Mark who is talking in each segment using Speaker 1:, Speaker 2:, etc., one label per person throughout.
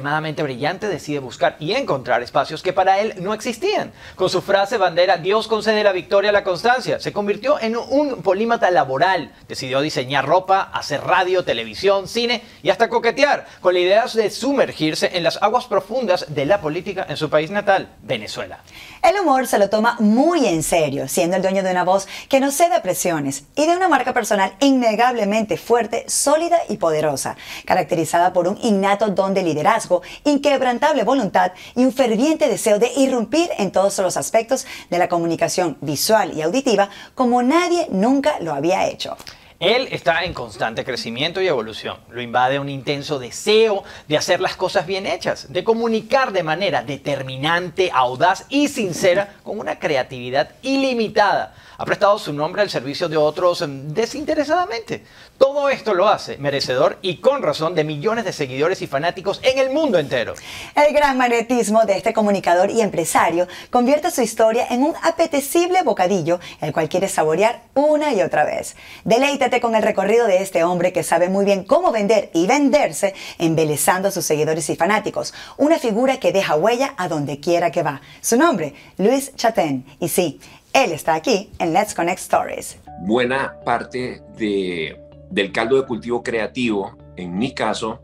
Speaker 1: extremadamente brillante decide buscar y encontrar espacios que para él no existían. Con su frase bandera, Dios concede la victoria a la constancia, se convirtió en un polímata laboral. Decidió diseñar ropa, hacer radio, televisión, cine y hasta coquetear con la idea de sumergirse en las aguas profundas de la política en su país natal, Venezuela.
Speaker 2: El humor se lo toma muy en serio, siendo el dueño de una voz que no cede presiones y de una marca personal innegablemente fuerte, sólida y poderosa, caracterizada por un innato don de liderazgo, inquebrantable voluntad y un ferviente deseo de irrumpir en todos los aspectos de la comunicación visual y auditiva como nadie nunca lo había hecho.
Speaker 1: Él está en constante crecimiento y evolución. Lo invade un intenso deseo de hacer las cosas bien hechas, de comunicar de manera determinante, audaz y sincera con una creatividad ilimitada ha prestado su nombre al servicio de otros em, desinteresadamente. Todo esto lo hace merecedor y con razón de millones de seguidores y fanáticos en el mundo entero.
Speaker 2: El gran magnetismo de este comunicador y empresario convierte su historia en un apetecible bocadillo, el cual quiere saborear una y otra vez. Deleítate con el recorrido de este hombre que sabe muy bien cómo vender y venderse, embelezando a sus seguidores y fanáticos. Una figura que deja huella a donde quiera que va. Su nombre, Luis Chatén. Y sí, él está aquí en Let's Connect Stories.
Speaker 3: Buena parte de, del caldo de cultivo creativo, en mi caso,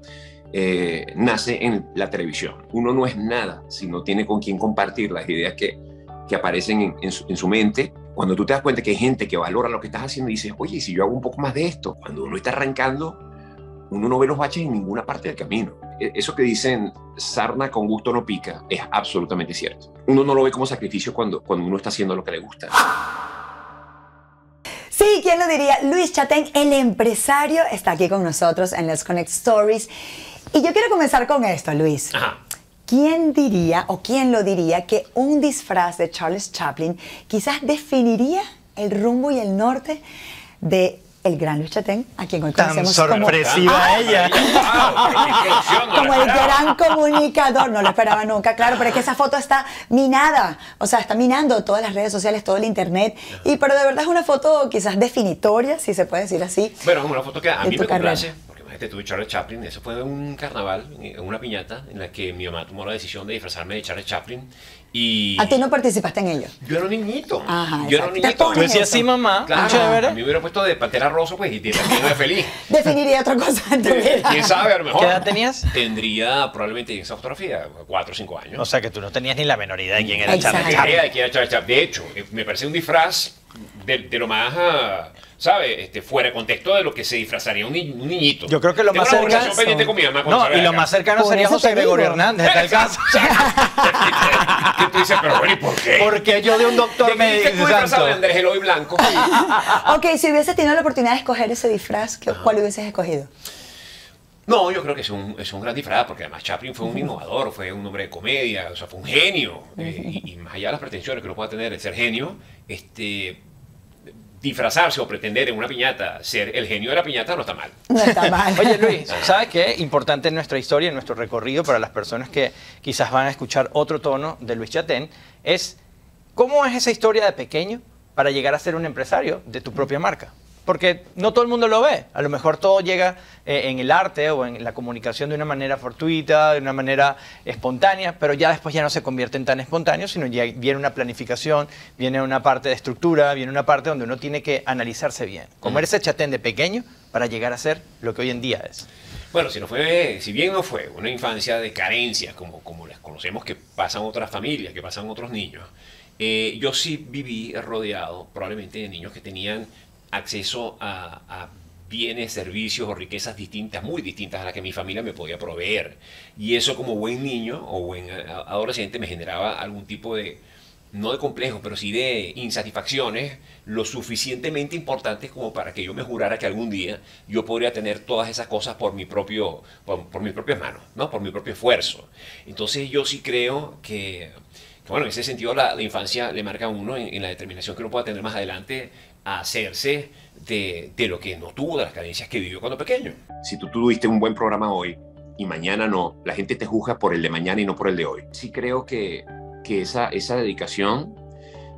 Speaker 3: eh, nace en la televisión. Uno no es nada si no tiene con quién compartir las ideas que, que aparecen en, su, en, su, mente. Cuando tú te das cuenta que hay gente que valora lo que estás haciendo y dices, oye, si yo hago un poco más de esto, cuando uno está arrancando, uno no ve los baches en ninguna parte del camino. E, eso que dicen, sarna con gusto no pica, es absolutamente cierto. Uno no lo ve como sacrificio cuando, cuando uno está haciendo lo que le gusta.
Speaker 2: Sí, ¿quién lo diría? Luis Chatén, el empresario, está aquí con nosotros en Let's Connect Stories. Y yo quiero comenzar con esto, Luis.
Speaker 3: Ajá.
Speaker 2: ¿Quién diría o quién lo diría que un disfraz de Charles Chaplin quizás definiría el rumbo y el norte de el gran Luis Chatén, a quien hoy
Speaker 1: Tan
Speaker 2: conocemos
Speaker 1: sorpresiva
Speaker 2: como,
Speaker 1: ella.
Speaker 2: como el gran comunicador. No lo esperaba nunca, claro, pero es que esa foto está minada. O sea, está minando todas las redes sociales, todo el internet. Y pero de verdad es una foto quizás definitoria, si se puede decir así.
Speaker 3: Bueno, es una foto que a mí me complace. Porque imagínate, tuve Charles Chaplin. Eso fue un carnaval, en una piñata, en la que mi mamá tomó la decisión de disfrazarme de Charles Chaplin. Y
Speaker 2: A ti no participaste en ello.
Speaker 3: yo era un niñito.
Speaker 2: Ajá,
Speaker 3: yo era un.
Speaker 2: Te
Speaker 3: niñito.
Speaker 2: pones
Speaker 1: Tú decías
Speaker 2: eso.
Speaker 1: sí, mamá.
Speaker 3: Claro,
Speaker 1: Chévere.
Speaker 3: a mí me hubiera puesto de pantera rosa, pues, y también era feliz.
Speaker 2: Definiría otra cosa en tu vida.
Speaker 3: ¿Quién sabe? A lo mejor.
Speaker 1: ¿Qué edad tenías?
Speaker 3: Tendría probablemente en esa fotografía cuatro o cinco años.
Speaker 1: O sea que tú no tenías ni la menor idea de quién era
Speaker 2: Exacto.
Speaker 3: De hecho, eh, me parece un disfraz de, de lo más, ah, ¿sabe? Este, fuera de contexto de lo que se disfrazaría un, ni- un niñito.
Speaker 1: Yo creo que lo
Speaker 3: Tengo
Speaker 1: más cercano. No, y lo
Speaker 3: acá.
Speaker 1: más cercano
Speaker 2: Por
Speaker 1: sería José. Gregorio Hernández, en tal caso.
Speaker 3: Y tú dices, pero bueno, ¿y por qué?
Speaker 1: Porque yo de un doctor
Speaker 3: ¿De
Speaker 1: me dice
Speaker 3: disfrazado de. Andrés Eloy Blanco?
Speaker 2: Ok, si hubiese tenido la oportunidad de escoger ese disfraz, ¿qué- ¿cuál hubieses escogido?
Speaker 3: No, yo creo que es un, es un gran disfraz, porque además Chaplin fue un innovador, fue un hombre de comedia, o sea, fue un genio. Eh, y, y más allá de las pretensiones que uno pueda tener de ser genio, este, disfrazarse o pretender en una piñata ser el genio de la piñata no está mal.
Speaker 2: No está mal.
Speaker 1: Oye Luis, ¿sabes qué? Importante en nuestra historia, en nuestro recorrido, para las personas que quizás van a escuchar otro tono de Luis Chatén, es cómo es esa historia de pequeño para llegar a ser un empresario de tu propia marca. Porque no todo el mundo lo ve. A lo mejor todo llega eh, en el arte o en la comunicación de una manera fortuita, de una manera espontánea, pero ya después ya no se convierte en tan espontáneo, sino ya viene una planificación, viene una parte de estructura, viene una parte donde uno tiene que analizarse bien. Ese chatén de pequeño para llegar a ser lo que hoy en día es.
Speaker 3: Bueno, si, no fue, si bien no fue una infancia de carencias, como, como las conocemos que pasan otras familias, que pasan otros niños, eh, yo sí viví rodeado probablemente de niños que tenían acceso a, a bienes, servicios o riquezas distintas, muy distintas a las que mi familia me podía proveer. Y eso como buen niño o buen a- adolescente me generaba algún tipo de, no de complejo, pero sí de insatisfacciones lo suficientemente importantes como para que yo me jurara que algún día yo podría tener todas esas cosas por mi propio, por, por mis propias manos, ¿no? por mi propio esfuerzo. Entonces yo sí creo que, que, bueno, en ese sentido la, la infancia le marca a uno en, en la determinación que uno pueda tener más adelante hacerse de, de lo que no tuvo, de las carencias que vivió cuando pequeño. Si tú tuviste un buen programa hoy y mañana no, la gente te juzga por el de mañana y no por el de hoy. Sí creo que, que esa, esa dedicación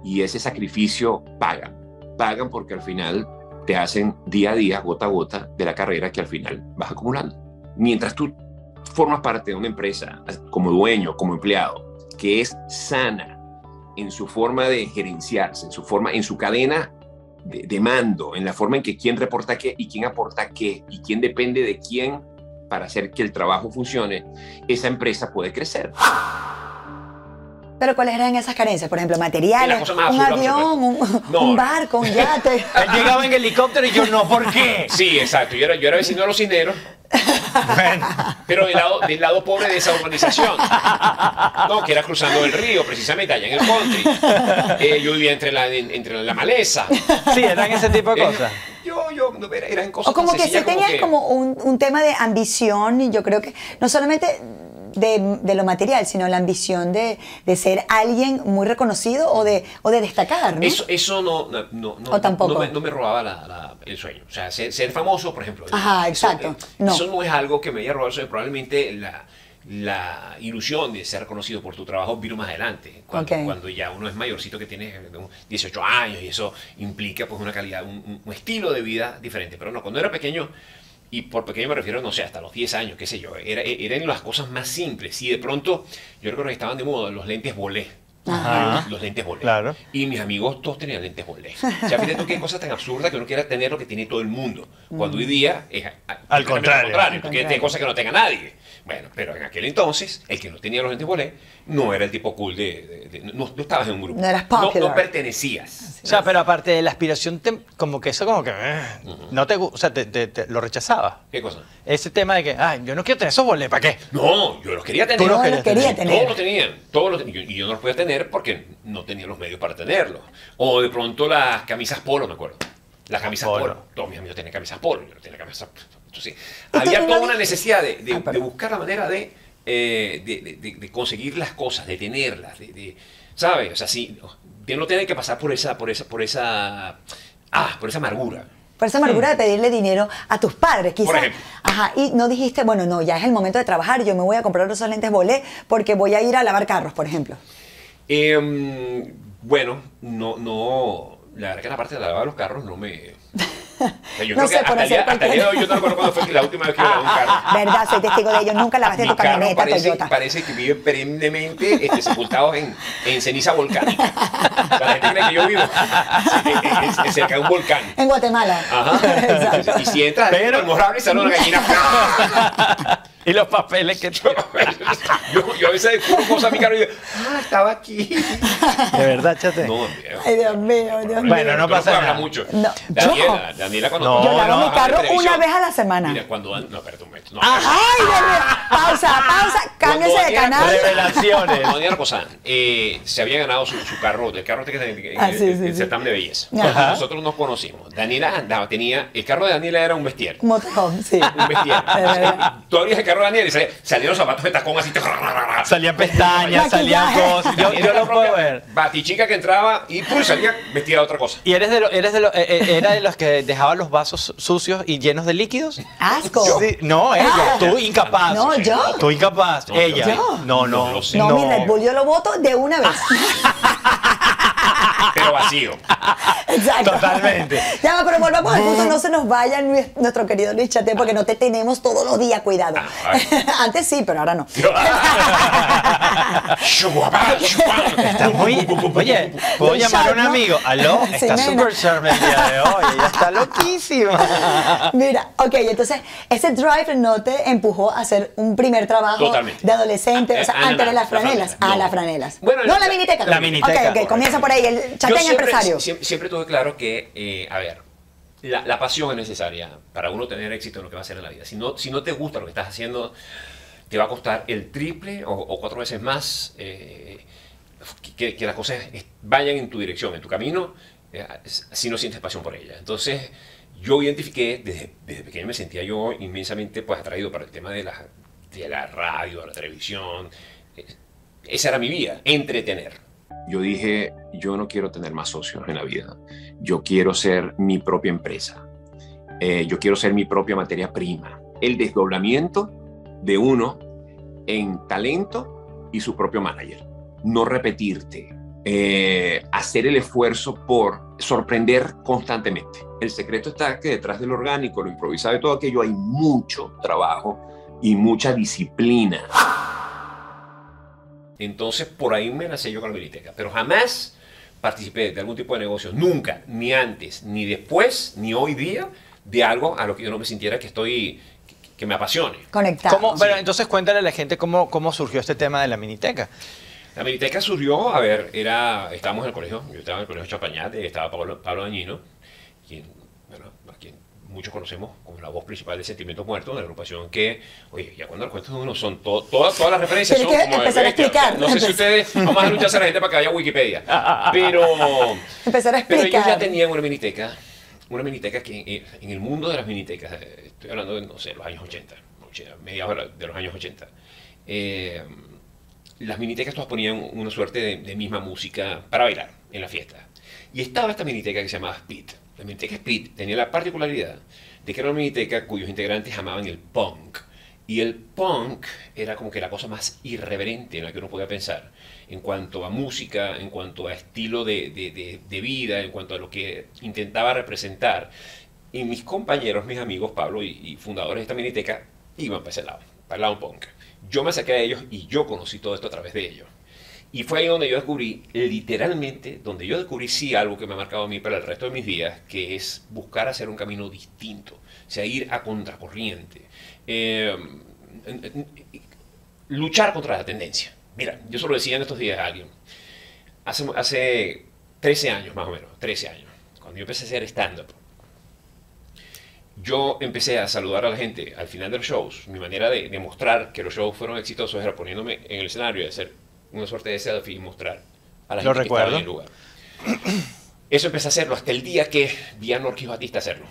Speaker 3: y ese sacrificio pagan. Pagan porque al final te hacen día a día, gota a gota, de la carrera que al final vas acumulando. Mientras tú formas parte de una empresa como dueño, como empleado, que es sana en su forma de gerenciarse, en su forma, en su cadena de, de, mando, en la forma en que quién reporta qué y quién aporta qué y quién depende de quién para hacer que el trabajo funcione, esa empresa puede crecer.
Speaker 2: Pero ¿cuáles eran esas carencias? Por ejemplo, materiales, un avión, un,
Speaker 3: No.
Speaker 2: un barco, un yate.
Speaker 1: Él llegaba en helicóptero y yo no, ¿por qué?
Speaker 3: Sí, exacto. Yo era, yo era vecino de los cineros, pero del lado, del lado pobre de esa urbanización. No, que era cruzando el río, precisamente, allá en el country. Eh, yo vivía entre la, en- entre la maleza.
Speaker 1: Sí, eran ese tipo de
Speaker 3: Eh,
Speaker 1: cosas.
Speaker 3: yo, yo, eran cosas
Speaker 2: O como
Speaker 3: tan
Speaker 2: que sí tenías
Speaker 3: que-
Speaker 2: como un, un tema de ambición, y yo creo que no solamente de, de lo material, sino la ambición de, de ser alguien muy reconocido o de, o de destacar, ¿no?
Speaker 3: Eso, eso no, no, no, no-
Speaker 2: O tampoco.
Speaker 3: no me, no me robaba la- la- el sueño. O sea, ser, ser famoso, por ejemplo.
Speaker 2: Ajá,
Speaker 3: eso-
Speaker 2: exacto.
Speaker 3: eh,
Speaker 2: No.
Speaker 3: Eso no es algo que me haya robado. eso es probablemente la, la ilusión de ser reconocido por tu trabajo vino más adelante. Cuando,
Speaker 2: Ok.
Speaker 3: cuando ya uno es mayorcito que tiene eh, 18 años y eso implica pues una calidad, un, un- un estilo de vida diferente. Pero no, cuando era pequeño, y por pequeño me refiero, no sé, hasta los 10 años, qué sé yo, era, eran las cosas más simples. Y de pronto, yo recuerdo que estaban de moda los lentes bolé.
Speaker 1: Ajá.
Speaker 3: Los, los lentes bolé.
Speaker 1: Claro.
Speaker 3: Y mis amigos todos tenían lentes bolé. O sea, fíjate tú qué cosa tan absurda que uno quiera tener lo que tiene todo el mundo. Cuando hoy día es
Speaker 1: Al contrario.
Speaker 3: Al contrario.
Speaker 2: Contrario.
Speaker 3: tener cosas que no tenga nadie. Bueno, pero en aquel entonces, el que no tenía los lentes bolé no era el tipo cool de... de- de- no, no estabas en un grupo.
Speaker 2: No eras
Speaker 3: No,
Speaker 2: popular.
Speaker 3: no pertenecías.
Speaker 1: O sea, pero aparte de la aspiración, te- como que eso como que eh, no te o sea, te, te- te- lo rechazaba.
Speaker 3: ¿Qué cosa?
Speaker 1: Ese tema de que, ay, yo no quiero tener esos boletos, ¿para qué?
Speaker 3: No, yo los quería tener.
Speaker 1: Tú los
Speaker 2: No los quería
Speaker 1: tener.
Speaker 2: tener.
Speaker 3: Todos lo tenían, todos lo tenían. Y yo no los podía tener porque no tenía los medios para tenerlos. O de pronto las camisas polo, me acuerdo. Las camisas
Speaker 1: Polo.
Speaker 3: polo. Todos mis amigos tenían camisas polo, yo no tenía camisas Entonces,
Speaker 2: ¿Y tú
Speaker 3: había toda una necesidad de, de-
Speaker 2: Ah,
Speaker 3: de buscar la manera de, eh, de, conseguir las cosas, de tenerlas, de, ¿sabes? O sea, sí, de no tener que pasar por esa, por esa, por esa, ah, por esa amargura.
Speaker 2: Por esa amargura de pedirle dinero a tus padres, quizás.
Speaker 3: Por ejemplo.
Speaker 2: Ajá, y no dijiste, bueno, no, ya es el momento de trabajar, yo me voy a comprar esos lentes bolé porque voy a ir a lavar carros, por ejemplo.
Speaker 3: Em, bueno, no, no, la verdad que la parte de lavar los carros no me... yo
Speaker 2: No
Speaker 3: creo
Speaker 2: sé,
Speaker 3: que
Speaker 2: por
Speaker 3: hasta día,
Speaker 2: hacer
Speaker 3: hasta el día de hoy yo no recuerdo cuándo fue la última vez que yo lavé un carro.
Speaker 2: ¿Verdad? Soy testigo de ello. Nunca lavaste
Speaker 3: Mi
Speaker 2: tu
Speaker 3: carro
Speaker 2: camioneta
Speaker 3: parece,
Speaker 2: Toyota.
Speaker 3: parece que vive perennemente este, sepultados en, en ceniza volcánica. La gente cree que yo vivo sí, en- en- cerca de un volcán.
Speaker 2: En Guatemala.
Speaker 3: Ajá.
Speaker 2: Exacto.
Speaker 3: Y si entras
Speaker 1: Pero-
Speaker 3: almorrable y sale una gallina.
Speaker 1: Y los papeles que...
Speaker 3: yo, yo a veces descubro cosas a mi carro y digo, ah, estaba aquí.
Speaker 1: De verdad, chate.
Speaker 3: No, viejo.
Speaker 2: Ay, Dios mío, Dios mío.
Speaker 1: Bueno, no pasa nada.
Speaker 3: mucho.
Speaker 2: No,
Speaker 3: Daniela, Daniela cuando
Speaker 1: No,
Speaker 2: Yo lavo
Speaker 1: no,
Speaker 2: mi carro una vez a la semana.
Speaker 3: Mira, cuando no, espérate un momento. No,
Speaker 2: Ay, Dios mío. Pausa, pausa, cámbiese de canal.
Speaker 1: Revelaciones.
Speaker 3: Cuando Daniela Cosán eh, se había ganado su, su carro, el carro este que
Speaker 2: Ah,
Speaker 3: el-
Speaker 2: sí, sí,
Speaker 3: el
Speaker 2: sí.
Speaker 3: certamen de belleza.
Speaker 2: Ajá.
Speaker 3: Nosotros nos conocimos. Daniela andaba, tenía, el carro de Daniela era un vestier.
Speaker 2: Motorhome, sí.
Speaker 3: Un vestier. Tú abrías el carro Daniela y salía- salían los zapatos de tacón así.
Speaker 1: Salían pestañas, salían cosas. Yo, yo lo puedo ver.
Speaker 3: Batichica que entraba y pues salía vestida de otra cosa.
Speaker 1: ¿Y eres de, lo- eres de lo- eh, eh, era de los que dejaba los vasos sucios y llenos de líquidos?
Speaker 2: Asco.
Speaker 1: Sí, no, ella. Tú incapaz.
Speaker 2: No, yo.
Speaker 1: Tú incapaz.
Speaker 3: No,
Speaker 1: ella.
Speaker 3: yo.
Speaker 1: No, no.
Speaker 3: No sé.
Speaker 2: No, mi Red Bull yo lo voto de una vez.
Speaker 3: Pero vacío.
Speaker 2: Exacto.
Speaker 1: Totalmente.
Speaker 2: Ya, va, pero volvamos al punto, no se nos vaya nue- nuestro querido Luis Chate porque no te tenemos todos los días cuidado.
Speaker 3: Ah.
Speaker 2: Antes sí, pero ahora no.
Speaker 1: Está muy. Oye, ¿puedo llamar a un amigo? ¿Aló?
Speaker 2: Sí,
Speaker 1: Está súper sharp el día de hoy. Ella está loquísima.
Speaker 2: Mira, ok, entonces ese drive no te empujó a hacer un primer trabajo
Speaker 3: Totalmente.
Speaker 2: de adolescente, o sea,
Speaker 3: Ah, ah,
Speaker 2: antes de las
Speaker 3: la
Speaker 2: franelas.
Speaker 3: franela,
Speaker 2: Ah,
Speaker 3: no.
Speaker 2: las franelas.
Speaker 3: Bueno,
Speaker 2: no,
Speaker 3: la-
Speaker 2: la miniteca.
Speaker 1: la miniteca.
Speaker 2: Ok, ok, comienza por ahí, el
Speaker 3: siempre,
Speaker 2: empresario.
Speaker 3: Siempre, siempre tuve claro que, eh, a ver, la, la pasión es necesaria para uno tener éxito en lo que va a hacer en la vida. Si no, si no te gusta lo que estás haciendo, te va a costar el triple o, o cuatro veces más eh, que, que las cosas vayan en tu dirección, en tu camino, eh, si no sientes pasión por ella. Entonces, yo identifiqué, desde, desde pequeño me sentía yo inmensamente pues, atraído para el tema de la, de la radio, de la televisión. Esa era mi vida, entretener. Yo dije, yo no quiero tener más socios en la vida. Yo quiero ser mi propia empresa. Eh, yo quiero ser mi propia materia prima. El desdoblamiento de uno en talento y su propio manager. No repetirte. Eh, hacer el esfuerzo por sorprender constantemente. El secreto está que detrás del orgánico, lo improvisado y todo aquello hay mucho trabajo y mucha disciplina. Entonces, por ahí me lancé yo con la miniteca, pero jamás participé de algún tipo de negocio, nunca, ni antes, ni después, ni hoy día, de algo a lo que yo no me sintiera que estoy, que, me apasione.
Speaker 2: Conectado.
Speaker 1: ¿Cómo- bueno, entonces cuéntale a la gente cómo, cómo surgió este tema de la miniteca.
Speaker 3: La Miniteca surgió, a ver, era, estábamos en el colegio, yo estaba en el colegio Chapañate, estaba Pablo, Pablo Dañino, quien muchos conocemos como la voz principal de Sentimientos Muertos, una agrupación que, oye, ya cuando los cuentos de uno son to- todas, todas las referencias
Speaker 2: Tienes
Speaker 3: son
Speaker 2: que
Speaker 3: como de
Speaker 2: empezar a explicar.
Speaker 3: No sé si ustedes, vamos a lucharse a la gente para que vaya a Wikipedia, pero,
Speaker 2: Empezar a
Speaker 3: pero ellos ya
Speaker 2: explicar.
Speaker 3: tenían una miniteca, una miniteca que en, en el mundo de las minitecas, estoy hablando de, no sé, los años 80, 80, mediados de los años 80, eh, las minitecas todas ponían una suerte de, de misma música para bailar en la fiesta. Y estaba esta miniteca que se llamaba Speed. La miniteca Speed tenía la particularidad de que era una miniteca cuyos integrantes amaban el punk. Y el punk era como que la cosa más irreverente en la que uno podía pensar en cuanto a música, en cuanto a estilo de, de- de- vida, en cuanto a lo que intentaba representar. Y mis compañeros, mis amigos, Pablo y, y fundadores de esta miniteca, iban para ese lado, para el lado punk. Yo me saqué a ellos y yo conocí todo esto a través de ellos. Y fue ahí donde yo descubrí, literalmente, donde yo descubrí sí algo que me ha marcado a mí para el resto de mis días, que es buscar hacer un camino distinto, o sea, ir a contracorriente, eh, luchar contra la tendencia. Mira, yo solo decía en estos días a alguien, hace, hace 13 años más o menos, 13 años, cuando yo empecé a hacer stand-up, yo empecé a saludar a la gente al final de los shows. Mi manera de demostrar que los shows fueron exitosos era poniéndome en el escenario y hacer una suerte de selfie y mostrar a la
Speaker 1: Lo
Speaker 3: gente que estaba en
Speaker 1: recuerdo.
Speaker 3: el lugar. Eso empecé a hacerlo hasta el día que vi a Norquis Batista hacerlo.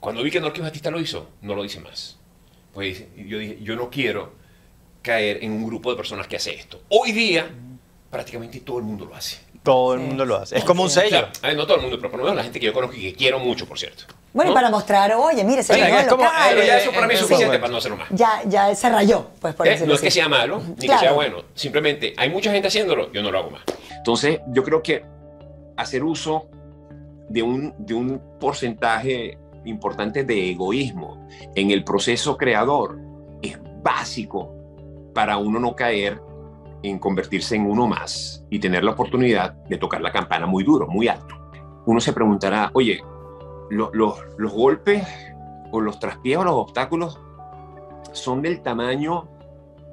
Speaker 3: Cuando vi que Norquis Batista lo hizo, no lo hice más. Pues yo dije, yo no quiero caer en un grupo de personas que hace esto. Hoy día, prácticamente todo el mundo lo hace.
Speaker 1: Todo el mundo lo hace. Es como un sello.
Speaker 3: Claro, a ver, no todo el mundo, pero por lo menos la gente que yo conozco y que quiero mucho, por cierto.
Speaker 2: Bueno, y para mostrar, oye, mire, se llenó
Speaker 1: es como-.
Speaker 3: Pero ya
Speaker 1: eh,
Speaker 3: eso para mí es
Speaker 1: eh,
Speaker 3: suficiente
Speaker 1: sí.
Speaker 3: para no hacerlo más.
Speaker 2: Ya, ya se rayó, pues por
Speaker 3: Eh,
Speaker 2: decirlo
Speaker 3: no es que
Speaker 2: así.
Speaker 3: sea malo, ni
Speaker 2: Claro.
Speaker 3: que sea bueno. Simplemente hay mucha gente haciéndolo, yo no lo hago más. Entonces, yo creo que hacer uso de un, de un porcentaje importante de egoísmo en el proceso creador es básico para uno no caer en convertirse en uno más y tener la oportunidad de tocar la campana muy duro, muy alto. Uno se preguntará, oye, lo- los- los golpes o los traspiés o los obstáculos son del tamaño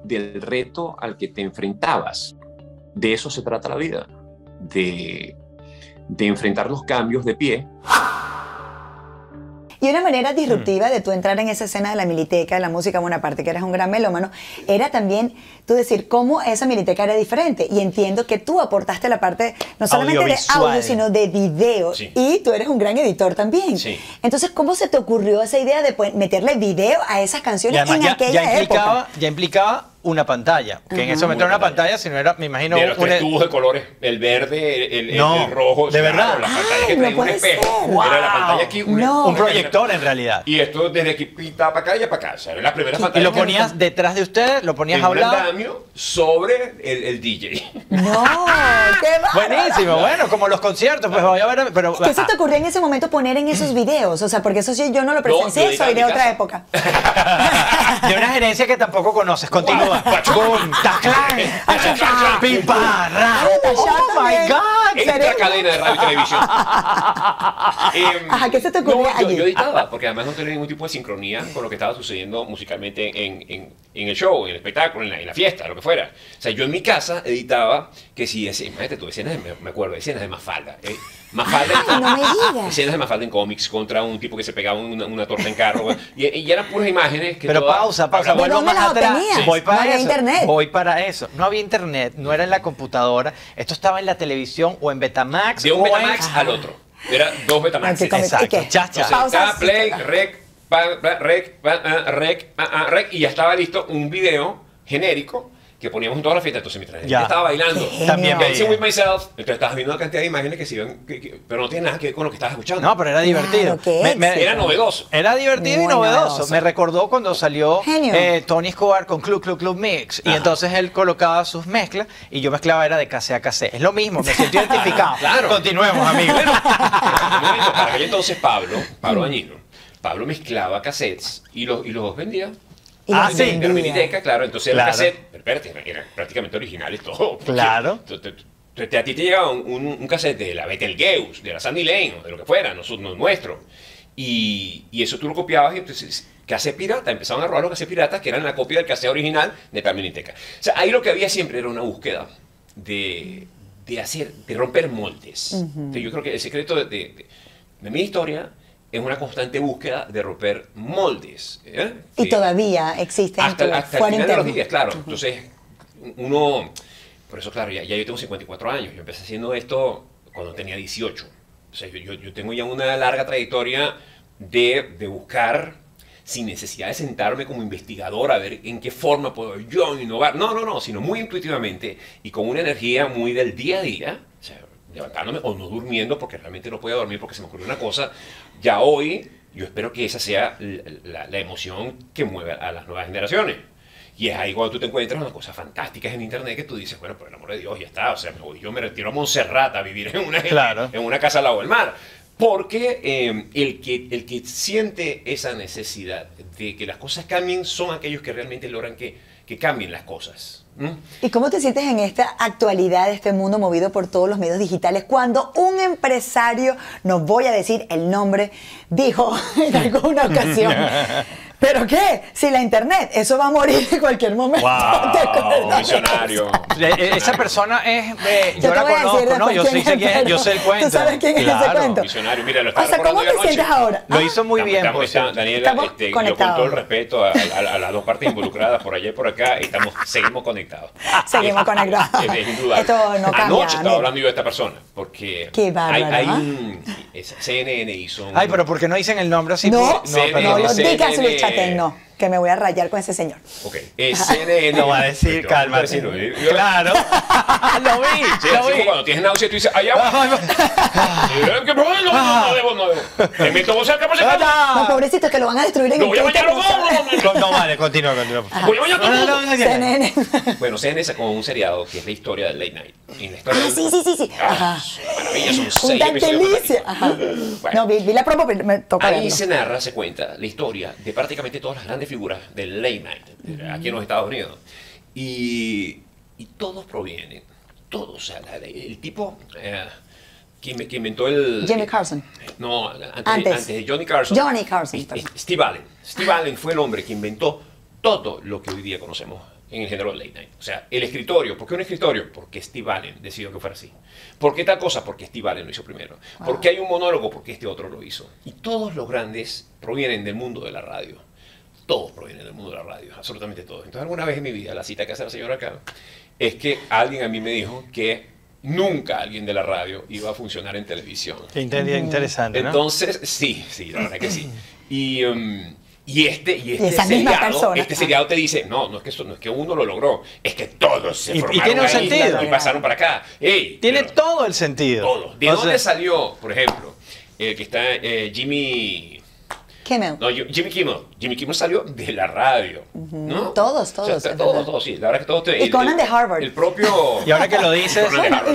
Speaker 3: del reto al que te enfrentabas. De eso se trata la vida, de, de enfrentar los cambios de pie.
Speaker 2: Y una manera
Speaker 3: Mm.
Speaker 2: disruptiva de tú entrar en esa escena de la militeca, de la música, bueno, aparte que eres un gran melómano, era también tú decir cómo esa militeca era diferente. Y entiendo que tú aportaste la parte no solamente de audio, sino de video.
Speaker 3: Sí.
Speaker 2: Y tú eres un gran editor también.
Speaker 3: Sí.
Speaker 2: Entonces, ¿cómo se te ocurrió esa idea de meterle video a esas canciones en
Speaker 1: ya,
Speaker 2: aquella
Speaker 1: ya implicaba,
Speaker 2: época?
Speaker 1: ya implicaba una pantalla. Que en ese momento era
Speaker 3: Una pantalla.
Speaker 1: sino era, me imagino,
Speaker 3: de los
Speaker 1: un-
Speaker 3: tres tubos de colores, el verde, el, el-
Speaker 1: No,
Speaker 3: el rojo.
Speaker 1: ¿de
Speaker 3: claro,
Speaker 1: verdad?
Speaker 3: La pantalla que
Speaker 2: Ay, no
Speaker 3: traía un
Speaker 2: puede
Speaker 3: espejo.
Speaker 2: ser.
Speaker 3: Era la pantalla aquí. una-
Speaker 2: No.
Speaker 1: un proyector en realidad.
Speaker 3: Y esto desde aquí para acá y para acá. O sea, era la primera
Speaker 1: Y lo
Speaker 3: que-
Speaker 1: ponías detrás de ustedes, lo ponías
Speaker 3: en
Speaker 1: a
Speaker 3: un
Speaker 1: un lado.
Speaker 3: andamio sobre el, el DJ.
Speaker 2: No.
Speaker 1: Buenísimo, bueno, como los conciertos, pues voy a ver, pero
Speaker 2: ¿Qué se te ocurrió en ese momento poner en esos videos? O sea, porque eso sí yo no lo presencié,
Speaker 3: editaba
Speaker 2: soy de otra
Speaker 3: casa.
Speaker 2: época.
Speaker 1: de una gerencia que tampoco conoces. Continúa. Boom, taclán, pim, pa, ra.
Speaker 2: Natasha
Speaker 1: Oh my. God.
Speaker 3: Extra cadena de radio y televisión. Em,
Speaker 2: Ajá, ¿qué se te ocurrió
Speaker 3: no, yo,
Speaker 2: allí?
Speaker 3: yo editaba, porque además no tenía ningún tipo de sincronía con lo que estaba sucediendo musicalmente en, en- en el show, en el espectáculo, en la, en la fiesta, lo que fuera. O sea, yo en mi casa editaba que si, imagínate tú, escenas, me, me acuerdo, escenas de Mafalda. eh, Mafalda
Speaker 2: Ay, no me digas.
Speaker 3: Escenas de Mafalda en cómics contra un tipo que se pegaba una, una torta en carro. y, y eran puras imágenes que
Speaker 1: Pero
Speaker 3: todas
Speaker 1: pausa, pausa,
Speaker 3: hablaban-
Speaker 2: ¿De
Speaker 1: vuelvo más atrás.
Speaker 2: obtenías?
Speaker 1: Voy para
Speaker 2: No había
Speaker 1: eso.
Speaker 2: internet.
Speaker 1: Voy para eso. No había internet, no era en la computadora. Esto estaba en la televisión o en Betamax.
Speaker 3: De un
Speaker 1: o en-
Speaker 3: Betamax al otro. Era dos Betamax.
Speaker 1: Exacto. Cha, cha.
Speaker 2: Pausa,
Speaker 3: play,
Speaker 2: sí.
Speaker 3: rec, pa- pa- rec, pa- ah, rec, ah, ah, rec, y ya estaba listo un video genérico que poníamos en toda la fiesta. Entonces, mientras la gente estaba bailando,
Speaker 1: También.
Speaker 3: Dancing with Myself, entonces estabas viendo una cantidad de imágenes que se iban, que- que- pero no tiene nada que ver con lo que estabas escuchando.
Speaker 1: No, pero era divertido.
Speaker 2: Claro, qué
Speaker 1: Me- me-
Speaker 2: éxito.
Speaker 3: Era novedoso.
Speaker 1: Era divertido y
Speaker 2: Muy
Speaker 1: novedoso.
Speaker 2: novedoso.
Speaker 1: Me recordó cuando salió
Speaker 2: Genio.
Speaker 1: eh, Tony Escobar con Club Club Club Mix. Y entonces él colocaba sus mezclas y yo mezclaba era de casé a casé. Es lo mismo, me siento identificado.
Speaker 3: Claro.
Speaker 1: Continuemos, amigos.
Speaker 3: Un momento, para aquel entonces Pablo, Pablo Dañino, Pablo mezclaba cassettes y los, y los vendía.
Speaker 2: Y
Speaker 1: Ah, sí.
Speaker 2: vendía.
Speaker 3: la miniteca, claro. Entonces
Speaker 1: Claro.
Speaker 3: el cassette, pero espérate, eran, prácticamente originales todo.
Speaker 1: Claro.
Speaker 3: a ti te llegaba un, un, un cassette de la Betelgeuse, de la Sandy Lane, o de lo que fuera, no, no nuestro. Y, y eso tú lo copiabas y entonces cassette pirata, empezaban a robar los cassettes piratas que eran la copia del cassette original de la miniteca. O sea, ahí lo que había siempre era una búsqueda de, de hacer, de romper moldes. Entonces, yo creo que el secreto de, de- de mi historia es una constante búsqueda de romper moldes. ¿eh?
Speaker 2: Y
Speaker 3: Que-
Speaker 2: todavía existe en
Speaker 3: hasta, hasta el
Speaker 2: fuero
Speaker 3: final de los días, claro. Entonces, uno, por eso, claro, ya, ya yo tengo 54 años. Yo empecé haciendo esto cuando tenía 18. O sea, yo, yo- yo tengo ya una larga trayectoria de, de buscar sin necesidad de sentarme como investigador a ver en qué forma puedo yo innovar. No, no, no, sino muy intuitivamente y con una energía muy del día a día. Levantándome o no durmiendo porque realmente no podía dormir porque se me ocurrió una cosa. Ya hoy yo espero que esa sea la, la- la emoción que mueve a las nuevas generaciones. Y es ahí cuando tú te encuentras unas cosas fantásticas en internet que tú dices, bueno, por el amor de Dios, ya está. O sea, yo me retiro a Montserrat a vivir en una,
Speaker 1: Claro.
Speaker 3: en una casa al lado del mar. Porque eh, el, que, el que siente esa necesidad de que las cosas cambien son aquellos que realmente logran que, que cambien las cosas. ¿M?
Speaker 2: ¿Y cómo te sientes en esta actualidad, este mundo movido por todos los medios digitales, cuando un empresario, no voy a decir el nombre, dijo en alguna ocasión, ¿pero qué? Si la internet, eso va a morir en cualquier momento.
Speaker 1: Wow.
Speaker 3: Visionario.
Speaker 1: Eh, Esa persona es. eh,
Speaker 2: Yo
Speaker 1: yo
Speaker 2: te
Speaker 1: la
Speaker 2: voy a decir
Speaker 1: conozco, ¿no? Yo sí sé
Speaker 2: es,
Speaker 1: quién es, yo sé el cuento.
Speaker 2: ¿Tú sabes quién es ese
Speaker 1: Claro.
Speaker 2: cuento?
Speaker 3: Visionario. Mira, lo
Speaker 2: O
Speaker 3: estaba
Speaker 2: sea, ¿cómo te sientes ahora?
Speaker 1: Lo hizo muy
Speaker 3: Estamos-
Speaker 1: bien,
Speaker 3: estamos-
Speaker 1: por
Speaker 3: está-
Speaker 1: cierto.
Speaker 3: Daniela,
Speaker 2: Estamos
Speaker 3: este, yo con todo el respeto a, a- a las dos partes involucradas por allá y por acá, estamos, seguimos conectados.
Speaker 2: Seguimos conectados.
Speaker 3: Es, indudable.
Speaker 2: Esto no cambia,
Speaker 3: Anoche estaba hablando yo de esta persona, porque
Speaker 2: Qué
Speaker 3: hay,
Speaker 2: bárbaro,
Speaker 3: hay
Speaker 2: ¿ah?
Speaker 3: un... es- CNN hizo un...
Speaker 1: Ay, pero ¿por qué no dicen el nombre así?
Speaker 2: No,
Speaker 3: Sí,
Speaker 2: no,
Speaker 3: no,
Speaker 2: lo digas, Chatén, no, que me voy a rayar con ese señor.
Speaker 3: Ok, eh, CNN...
Speaker 1: Lo va a decir, calma.
Speaker 3: yo-
Speaker 1: Claro. lo vi,
Speaker 3: Sí,
Speaker 1: lo vi.
Speaker 3: cuando tienes náusea, tú dices, allá. Eh, que No, no, no, no debo, no debo. Te meto vos cerca, por si acaso.
Speaker 2: No, pobrecitos que lo van a destruir en
Speaker 3: Lo
Speaker 2: el
Speaker 3: voy a bañar,
Speaker 2: no
Speaker 3: no,
Speaker 2: sabes.
Speaker 3: no, no,
Speaker 1: No, no, vale, continúa, continúa.
Speaker 3: Voy a bañar todo
Speaker 2: CNN.
Speaker 3: Bueno, CNN sacó un seriado que es la historia del late night.
Speaker 2: Ah, sí, sí, sí, sí.
Speaker 3: Ah,
Speaker 2: Ajá.
Speaker 3: maravilla, son
Speaker 2: Un
Speaker 3: seis
Speaker 2: delicia. Ajá. No, vi, vi la promo, pero me toca
Speaker 3: Ahí se narra, se cuenta la historia de prácticamente todas las grandes figuras del late night eh, aquí en los Estados Unidos. Y, y todos provienen, todos. O sea, la- el tipo eh, que, que inventó el...
Speaker 2: Jimmy Carson.
Speaker 3: No, antes,
Speaker 2: Antes.
Speaker 3: antes de Johnny Carson.
Speaker 2: Johnny Carson,
Speaker 3: Y- Steve Allen. Steve Allen fue el hombre que inventó todo lo que hoy día conocemos en el género late night. O sea, el escritorio. ¿Por qué un escritorio? Porque Steve Allen decidió que fuera así. ¿Por qué tal cosa? Porque Steve Allen lo hizo primero. ¿Por qué hay un monólogo? Porque este otro lo hizo. Y todos los grandes provienen del mundo de la radio. Todos provienen del mundo de la radio, absolutamente todos. Entonces, alguna vez en mi vida, la cita que hace la señora acá, es que alguien a mí me dijo que nunca alguien de la radio iba a funcionar en televisión.
Speaker 1: Qué inter- interesante, ¿no?
Speaker 3: Entonces, sí, sí, la verdad que sí. Y, um, y este, y este seriado,
Speaker 2: persona.
Speaker 3: este seriado te dice, no, no es que eso, no es que uno lo logró, es que todos se
Speaker 1: Y- y
Speaker 3: formaron
Speaker 1: tiene un
Speaker 3: ahí
Speaker 1: sentido.
Speaker 3: y pasaron para acá. Ey,
Speaker 1: Tiene
Speaker 3: pero
Speaker 1: todo el sentido.
Speaker 3: todo. ¿De
Speaker 1: O
Speaker 3: dónde
Speaker 1: sea,
Speaker 3: salió, por ejemplo, el que está eh, Jimmy
Speaker 2: Kimmel.
Speaker 3: no, Jimmy Kimmel. Jimmy Kimmel salió de la radio. ¿no?
Speaker 2: Todos, todos,
Speaker 3: O sea,
Speaker 2: es
Speaker 3: todos, todos, sí. La verdad que todos.
Speaker 2: Y Conan de Harvard.
Speaker 3: El propio.
Speaker 1: Y ahora que lo dices,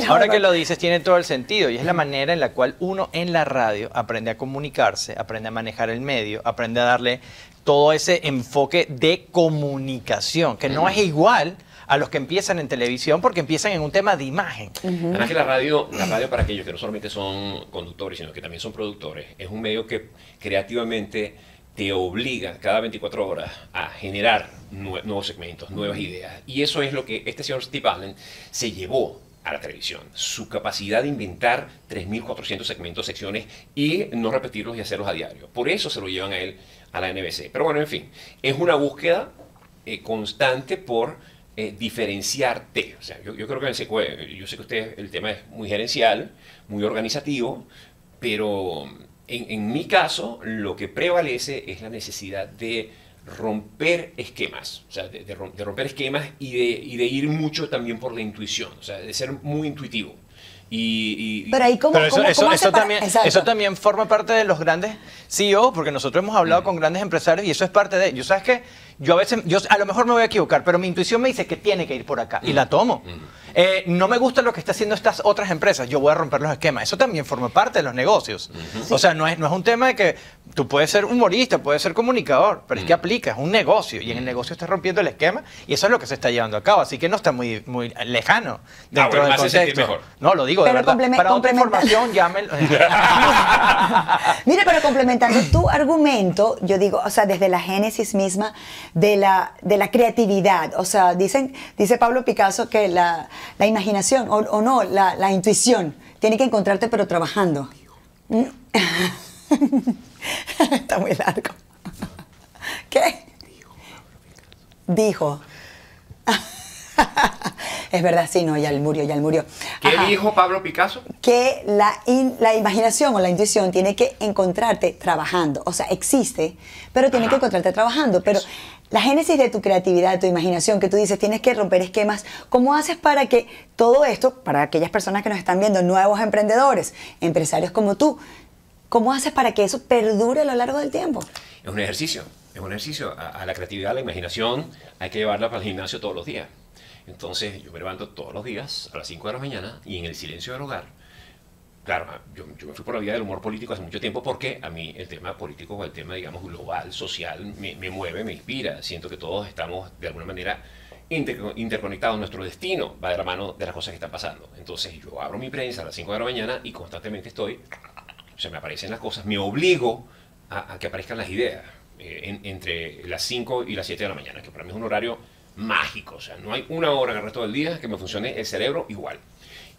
Speaker 1: ahora que lo dices, tiene todo el sentido. Y es la manera en la cual uno en la radio aprende a comunicarse, aprende a manejar el medio, aprende a darle todo ese enfoque de comunicación, que no es igual a los que empiezan en televisión porque empiezan en un tema de imagen.
Speaker 3: Además que la radio, la radio para aquellos que no solamente son conductores, sino que también son productores, es un medio que creativamente te obliga cada 24 horas a generar nue- nuevos segmentos, nuevas ideas. Y eso es lo que este señor Steve Allen se llevó a la televisión. Su capacidad de inventar 3.400 segmentos, secciones y no repetirlos y hacerlos a diario. Por eso se lo llevan a él a la NBC. Pero bueno, en fin, es una búsqueda eh, constante por eh, diferenciarte. O sea, yo, yo creo que en ese cue- yo sé que usted el tema es muy gerencial, muy organizativo, pero en, en mi caso lo que prevalece es la necesidad de romper esquemas, o sea, de, de rom- de romper esquemas y de, y de ir mucho también por la intuición, o sea, de ser muy intuitivo. Y, y-
Speaker 2: Pero ahí, ¿cómo,
Speaker 1: Pero eso,
Speaker 2: cómo-
Speaker 1: eso,
Speaker 2: cómo
Speaker 1: eso también,
Speaker 2: Exacto.
Speaker 1: eso también forma parte de los grandes CEOs, porque nosotros hemos hablado con grandes empresarios y eso es parte de ellos. ¿Sabes qué? Yo a veces, yo a lo mejor me voy a equivocar, pero mi intuición me dice que tiene que ir por acá y la tomo. Eh, no me gusta lo que está haciendo estas otras empresas, yo voy a romper los esquemas. Eso también forma parte de los negocios. O sea, no es, no es un tema de que Tú puedes ser humorista, puedes ser comunicador, pero es que
Speaker 3: Mm.
Speaker 1: aplica, es un negocio y en el negocio estás rompiendo el esquema y eso es lo que se está llevando a cabo, así que no está muy, muy lejano dentro
Speaker 3: Ah, bueno, me
Speaker 1: del
Speaker 3: hace sentir
Speaker 1: contexto.
Speaker 3: mejor.
Speaker 1: No, lo digo de verdad. Para otra información, llamen.
Speaker 2: Mire, pero complementando tu argumento, yo digo, o sea, desde la génesis misma de la, de la creatividad, o sea, dicen, dice Pablo Picasso que la, la imaginación, o, o no, la, la intuición, tiene que encontrarte pero trabajando. Mm. Está muy largo. ¿Qué? Dijo. es verdad, sí, no, ya él murió, ya él murió.
Speaker 3: ¿Qué dijo Pablo Picasso?
Speaker 2: que la, in- la imaginación o la intuición tiene que encontrarte trabajando. O sea, existe, pero tiene que encontrarte trabajando. Pero la génesis de tu creatividad, de tu imaginación, que tú dices, tienes que romper esquemas, ¿cómo haces para que todo esto, para aquellas personas que nos están viendo, nuevos emprendedores, empresarios como tú, ¿cómo haces para que eso perdure a lo largo del tiempo?
Speaker 3: Es un ejercicio, es un ejercicio. A, la creatividad, a la imaginación, hay que llevarla para el gimnasio todos los días. Entonces, yo me levanto todos los días a las 5 de la mañana y en el silencio del hogar. Claro, yo, yo me fui por la vía del humor político hace mucho tiempo porque a mí el tema político o el tema, digamos, global, social, me, me mueve, me inspira. Siento que todos estamos, de alguna manera, inter-. Nuestro destino va de la mano de las cosas que están pasando. Entonces, yo abro mi prensa a las 5 de la mañana y constantemente estoy se me aparecen las cosas, me obligo a, a que aparezcan las ideas eh, en- entre las 5 y las 7 de la mañana, que para mí es un horario mágico, o sea, no hay una hora en el resto del día que me funcione el cerebro igual.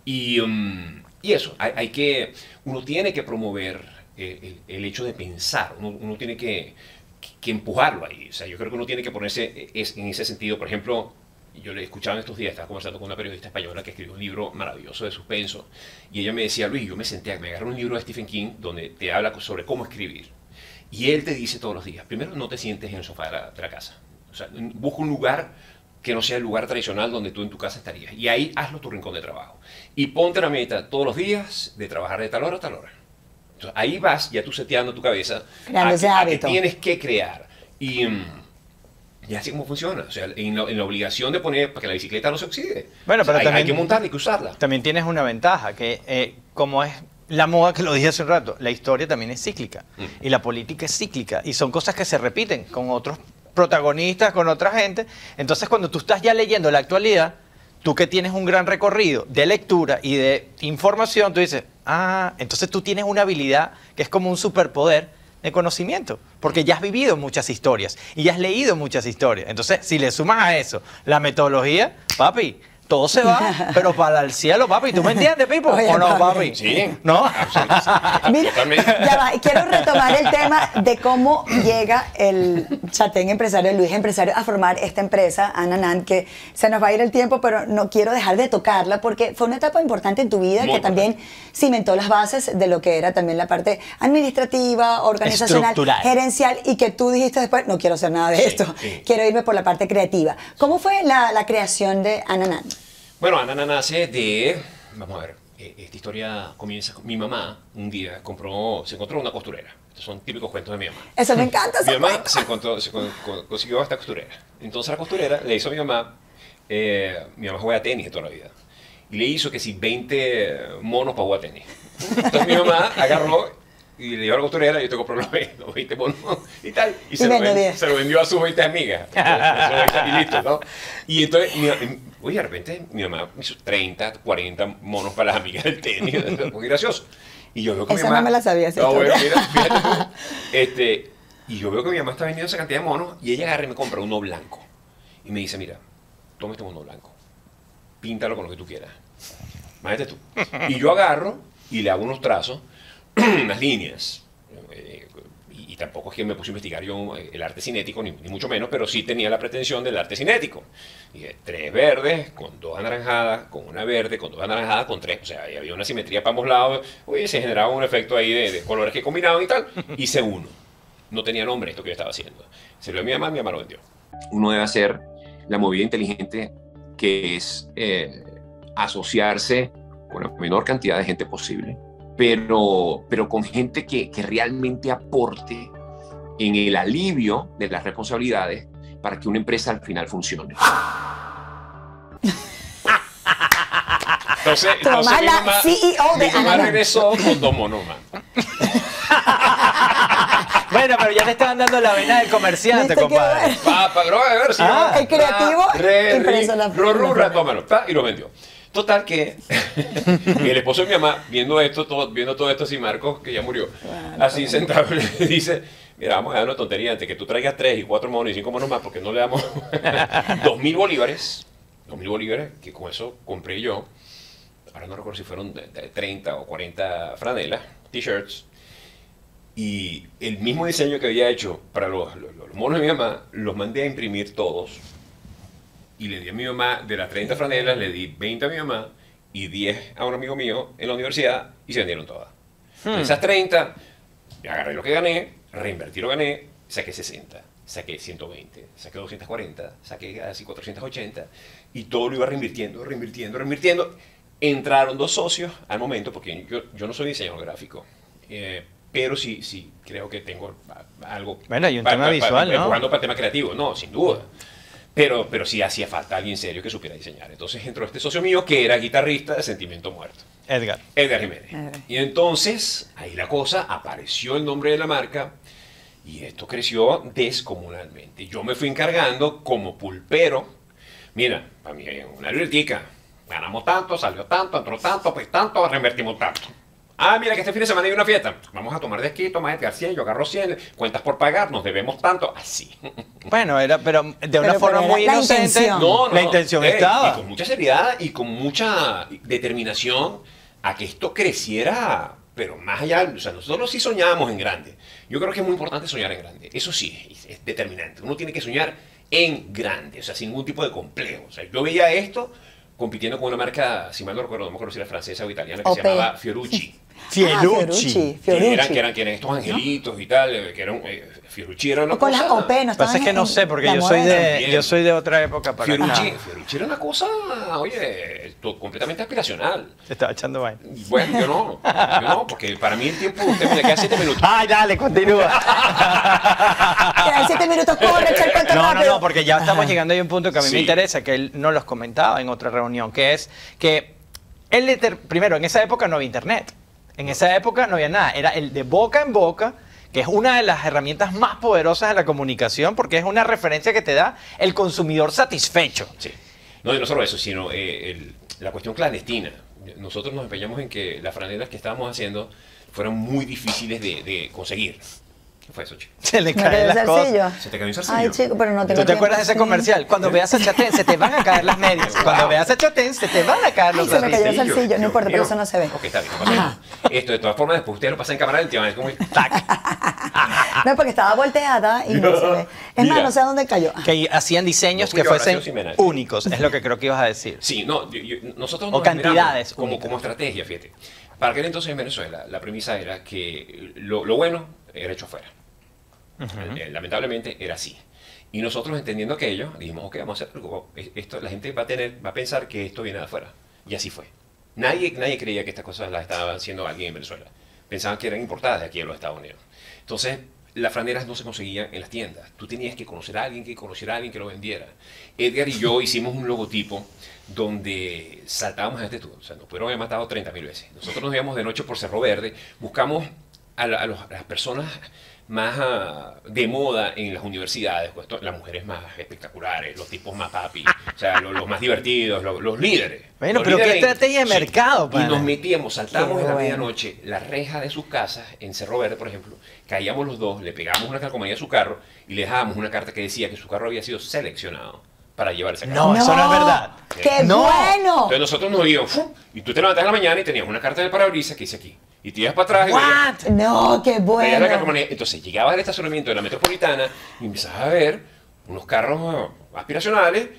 Speaker 3: Y, um, y eso, hay, que, uno tiene que promover eh, el, hecho de pensar, uno, tiene que, que empujarlo ahí, o sea, yo creo que uno tiene que ponerse eh, es- en ese sentido, por ejemplo, yo le escuchaba estos días, estaba conversando con una periodista española que escribió un libro maravilloso de suspenso, y ella me decía, Luis, yo me senté, me agarré un libro de Stephen King donde te habla sobre cómo escribir. Y él te dice todos los días, primero no te sientes en el sofá de la, de la casa, o sea, busca un lugar que no sea el lugar tradicional donde tú en tu casa estarías. Y ahí hazlo tu rincón de trabajo. Y ponte la meta todos los días de trabajar de tal hora a tal hora. Entonces, ahí vas ya tú seteando tu cabeza
Speaker 2: Creando
Speaker 3: a
Speaker 2: ese
Speaker 3: que- a que
Speaker 2: hábito.
Speaker 3: tienes que crear. Y, mm, y así como funciona. O sea, en, la- en la obligación de poner para que la bicicleta no se oxide.
Speaker 1: Bueno,
Speaker 3: O sea,
Speaker 1: pero
Speaker 3: hay,
Speaker 1: también-
Speaker 3: hay que montarla, hay que usarla.
Speaker 1: También tienes una ventaja, que eh, como es la moda que lo dije hace un rato, la historia también es cíclica
Speaker 3: Mm.
Speaker 1: y la política es cíclica y son cosas que se repiten con otros protagonistas, con otra gente. Entonces cuando tú estás ya leyendo la actualidad, tú que tienes un gran recorrido de lectura y de información, tú dices, ah, entonces tú tienes una habilidad que es como un superpoder de conocimiento, porque ya has vivido muchas historias y ya has leído muchas historias. Entonces, si le sumas a eso la metodología, papi, todo se va, pero para el cielo, papi. ¿Tú me entiendes, Pipo?
Speaker 2: Oye,
Speaker 1: ¿O no,
Speaker 2: papi.
Speaker 3: Sí.
Speaker 1: ¿No?
Speaker 2: Mira,
Speaker 3: Totalmente.
Speaker 2: ya va, quiero retomar el tema de cómo llega el chatén empresario, Luis empresario, a formar esta empresa, Ananan, que se nos va a ir el tiempo, pero no quiero dejar de tocarla porque fue una etapa importante en tu vida
Speaker 3: Muy
Speaker 2: que también cimentó las bases de lo que era también la parte administrativa, organizacional,
Speaker 1: Estructural.
Speaker 2: gerencial y que tú dijiste después, no quiero hacer nada de
Speaker 3: Sí,
Speaker 2: esto,
Speaker 3: sí.
Speaker 2: quiero irme por la parte creativa. ¿Cómo fue la, la creación de Ananan?
Speaker 3: Bueno, Anana nace de. Vamos a ver. eh, Esta historia comienza. con- Mi mamá un día compró, se encontró una costurera. Estos son típicos cuentos de mi mamá.
Speaker 2: Eso me encanta.
Speaker 3: Mi mamá
Speaker 2: cuento.
Speaker 3: se, encontró, se con- con- consiguió esta costurera. Entonces la costurera le hizo a mi mamá, eh, mi mamá juega tenis toda la vida, y le hizo que si 20 monos para jugar tenis. Entonces mi mamá agarró y le dio a la costurera, yo te compro los 20, los 20 monos y tal, y, se, lo
Speaker 2: vendo
Speaker 3: ven-
Speaker 2: 10.
Speaker 3: se lo vendió a sus 20 amigas. Entonces, y listo, ¿no? Y entonces, mi, oye, de repente mi mamá me hizo 30, 40 monos para las amigas del tenis, muy gracioso. Y yo veo que
Speaker 2: Esa
Speaker 3: mi
Speaker 2: no
Speaker 3: mamá...
Speaker 2: me la sabía,
Speaker 3: No, bueno,
Speaker 2: historia.
Speaker 3: mira, fíjate tú. Este, y yo veo que mi mamá está vendiendo esa cantidad de monos y ella agarra y me compra uno blanco. Y me dice, mira, toma este mono blanco, píntalo con lo que tú quieras. Imagínate tú. Y yo agarro y le hago unos trazos, unas líneas. eh, y, y tampoco es que me puse a investigar yo eh, el arte cinético, ni, ni mucho menos, pero sí tenía la pretensión del arte cinético. Dije, tres verdes, con dos anaranjadas, con una verde, con dos anaranjadas, con tres. O sea, había una simetría para ambos lados. Oye, se generaba un efecto ahí de, de colores que combinaban y tal. Hice uno. No tenía nombre esto que yo estaba haciendo. Se lo dio a mi mamá, mi mamá lo vendió. Uno debe hacer la movida inteligente que es eh, asociarse con la menor cantidad de gente posible, pero, pero con gente que, que realmente aporte en el alivio de las responsabilidades para que una empresa al final funcione. Entonces, entonces mi
Speaker 2: la
Speaker 3: mamá,
Speaker 2: CEO de
Speaker 3: mi mamá regresó con más.
Speaker 1: Bueno, pero ya te estaban dando la vena del comerciante,
Speaker 2: ¿Viste qué
Speaker 1: compadre.
Speaker 2: bueno?
Speaker 3: Pa, pa, pero a ver si
Speaker 1: Ah,
Speaker 2: el creativo
Speaker 3: re,
Speaker 2: impreso
Speaker 3: ri,
Speaker 2: la-
Speaker 3: ro, ru,
Speaker 2: la-
Speaker 3: ra, tómalo, y lo vendió. Total que el esposo de mi mamá, viendo esto, todo, viendo todo esto así, Marcos, que ya murió, así sentado, le dice, mira, vamos a dar una tontería antes que tú traigas tres y cuatro monos y cinco monos más, porque no le damos dos mil bolívares, dos mil bolívares, que con eso compré yo, ahora no recuerdo si fueron de- de 30 o 40 franelas, t-shirts, y el mismo diseño que había hecho para los, los- los monos de mi mamá, los mandé a imprimir todos. Y le di a mi mamá, de las 30 franelas, le di 20 a mi mamá y 10 a un amigo mío en la universidad y se vendieron todas. De esas 30, me agarré lo que gané, reinvertí lo que gané, saqué 60, saqué 120, saqué 240, saqué así 480 y todo lo iba reinvirtiendo, reinvirtiendo, reinvirtiendo. Entraron dos socios al momento, porque yo, yo no soy diseñador gráfico, eh, pero sí, sí, creo que tengo algo.
Speaker 1: Bueno, hay un tema visual, ¿no?
Speaker 3: Empujando para el tema creativo, no, sin duda. Pero, pero sí hacía falta alguien serio que supiera diseñar. Entonces entró este socio mío que era guitarrista de Sentimiento Muerto.
Speaker 1: Edgar.
Speaker 3: Edgar Jiménez.
Speaker 2: Edgar.
Speaker 3: Y entonces, ahí la cosa, apareció el nombre de la marca y esto creció descomunalmente. Yo me fui encargando como pulpero. Mira, para mí una libretica. Ganamos tanto, salió tanto, entró tanto, pues tanto, reinvertimos tanto. Ah, mira que este fin de semana hay una fiesta. Vamos a tomar de aquí, toma Edgar 100, yo agarro 100, cuentas por pagar, nos debemos tanto. Así.
Speaker 1: Bueno, era, pero de una
Speaker 2: Pero-
Speaker 1: forma
Speaker 2: pero
Speaker 1: muy
Speaker 2: la
Speaker 1: inocente.
Speaker 2: intención.
Speaker 3: No, no,
Speaker 1: la intención
Speaker 3: eh,
Speaker 1: estaba.
Speaker 3: Y con mucha seriedad y con mucha determinación a que esto creciera, pero más allá, o sea, nosotros sí soñábamos en grande. Yo creo que es muy importante soñar en grande. Eso sí, es, es determinante. Uno tiene que soñar en grande, o sea, sin ningún tipo de complejo. O sea, yo veía esto compitiendo con una marca, si mal no recuerdo, no me acuerdo si era francesa o italiana, que se llamaba Fiorucci.
Speaker 2: Ah,
Speaker 1: Fierucci.
Speaker 3: Que
Speaker 2: Fiorucci.
Speaker 3: eran, que eran, que eran estos angelitos y tal, eh, que eran, eh, Fiorucci era una
Speaker 2: O con
Speaker 3: cosa...
Speaker 2: las OP, no
Speaker 1: Lo que pasa es que no sé, porque yo soy, de, yo soy de otra época para
Speaker 3: Fiorucci,
Speaker 1: acá.
Speaker 3: Fiorucci era una cosa, oye, completamente aspiracional.
Speaker 1: Se estaba echando vaina.
Speaker 3: Bueno, yo no, yo no, porque para mí el tiempo, usted me le queda 7 minutos.
Speaker 1: Ay, dale, continúa.
Speaker 2: Quedan siete minutos, corre, echa el cuento
Speaker 1: No, no,
Speaker 2: rápido.
Speaker 1: no, porque ya estamos llegando a un punto que a mí
Speaker 3: Sí.
Speaker 1: me interesa, que él no los comentaba en otra reunión, que es que él, primero, en esa época no había internet. En esa época no había nada. Era el de boca en boca, que es una de las herramientas más poderosas de la comunicación, porque es una referencia que te da el consumidor satisfecho.
Speaker 3: Sí. No, no solo eso, sino eh, el- la cuestión clandestina. Nosotros nos empeñamos en que las franelas que estábamos haciendo fueran muy difíciles de conseguir. ¿Qué fue eso, chico?
Speaker 1: Se le caen las cosas.
Speaker 2: zarcillo.
Speaker 3: Se te cayó un zarcillo.
Speaker 2: Ay, chico, pero no tengo
Speaker 1: ¿Tú te
Speaker 2: tiempo,
Speaker 1: acuerdas de ese comercial? Cuando veas a Chatén, se te van a caer las medias. Cuando veas a Chatén, se te van a caer los
Speaker 2: Ay, se me cayó el
Speaker 1: zarcillos.
Speaker 2: zarcillo, no importa, pero eso no se ve.
Speaker 3: Ok, está bien, no. Esto, de todas formas, después usted lo pasa en cámara lenta, es como...
Speaker 2: No, porque estaba volteada y no se ve. Es más, no sé a dónde cayó.
Speaker 1: Que hacían diseños
Speaker 3: No
Speaker 1: que fuesen únicos, es lo que creo que ibas a decir.
Speaker 3: Sí, no, yo- yo- nosotros
Speaker 1: O
Speaker 3: nos
Speaker 1: cantidades
Speaker 3: como,
Speaker 1: únicas.
Speaker 3: como estrategia, fíjate. Para aquel entonces en Venezuela, la premisa era que lo, lo bueno era hecho afuera. Eh, Lamentablemente era así. Y nosotros entendiendo aquello, dijimos, ok, vamos a hacer algo. Esto, la gente va a, tener, va a pensar que esto viene de afuera. Y así fue. Nadie, nadie creía que estas cosas las estaba haciendo alguien en Venezuela. Pensaban que eran importadas de aquí a los Estados Unidos. Entonces, las franelas no se conseguían en las tiendas. Tú tenías que conocer a alguien que conociera a alguien que lo vendiera. Edgar y yo hicimos un logotipo donde saltábamos a este tour. O sea, nos pudieron haber matado 30 mil veces. Nosotros nos íbamos de noche por Cerro Verde, buscamos a, la- a los- a las personas más ah, de moda en las universidades, pues, las mujeres más espectaculares, los tipos más papi, o sea, los, los más divertidos, los, los líderes.
Speaker 1: Bueno,
Speaker 3: Los
Speaker 1: pero qué
Speaker 3: líderes-
Speaker 1: estrategia de mercado,
Speaker 3: Y
Speaker 1: pana.
Speaker 3: nos metíamos, saltábamos
Speaker 2: Qué
Speaker 3: en la medianoche la reja de sus casas, en Cerro Verde, por ejemplo, caíamos los dos, le pegábamos una calcomanía a su carro y le dejábamos una carta que decía que su carro había sido seleccionado para llevar ese carro.
Speaker 1: No, eso no es verdad.
Speaker 2: ¡Qué
Speaker 1: No.
Speaker 2: bueno!
Speaker 3: Entonces nosotros nos íbamos, ¡fum! y tú te levantas en la mañana y tenías una carta el parabrisas que dice aquí. Y te ibas para atrás y?
Speaker 2: No, qué bueno.
Speaker 3: Entonces llegabas al estacionamiento de la metropolitana y empezabas a ver unos carros aspiracionales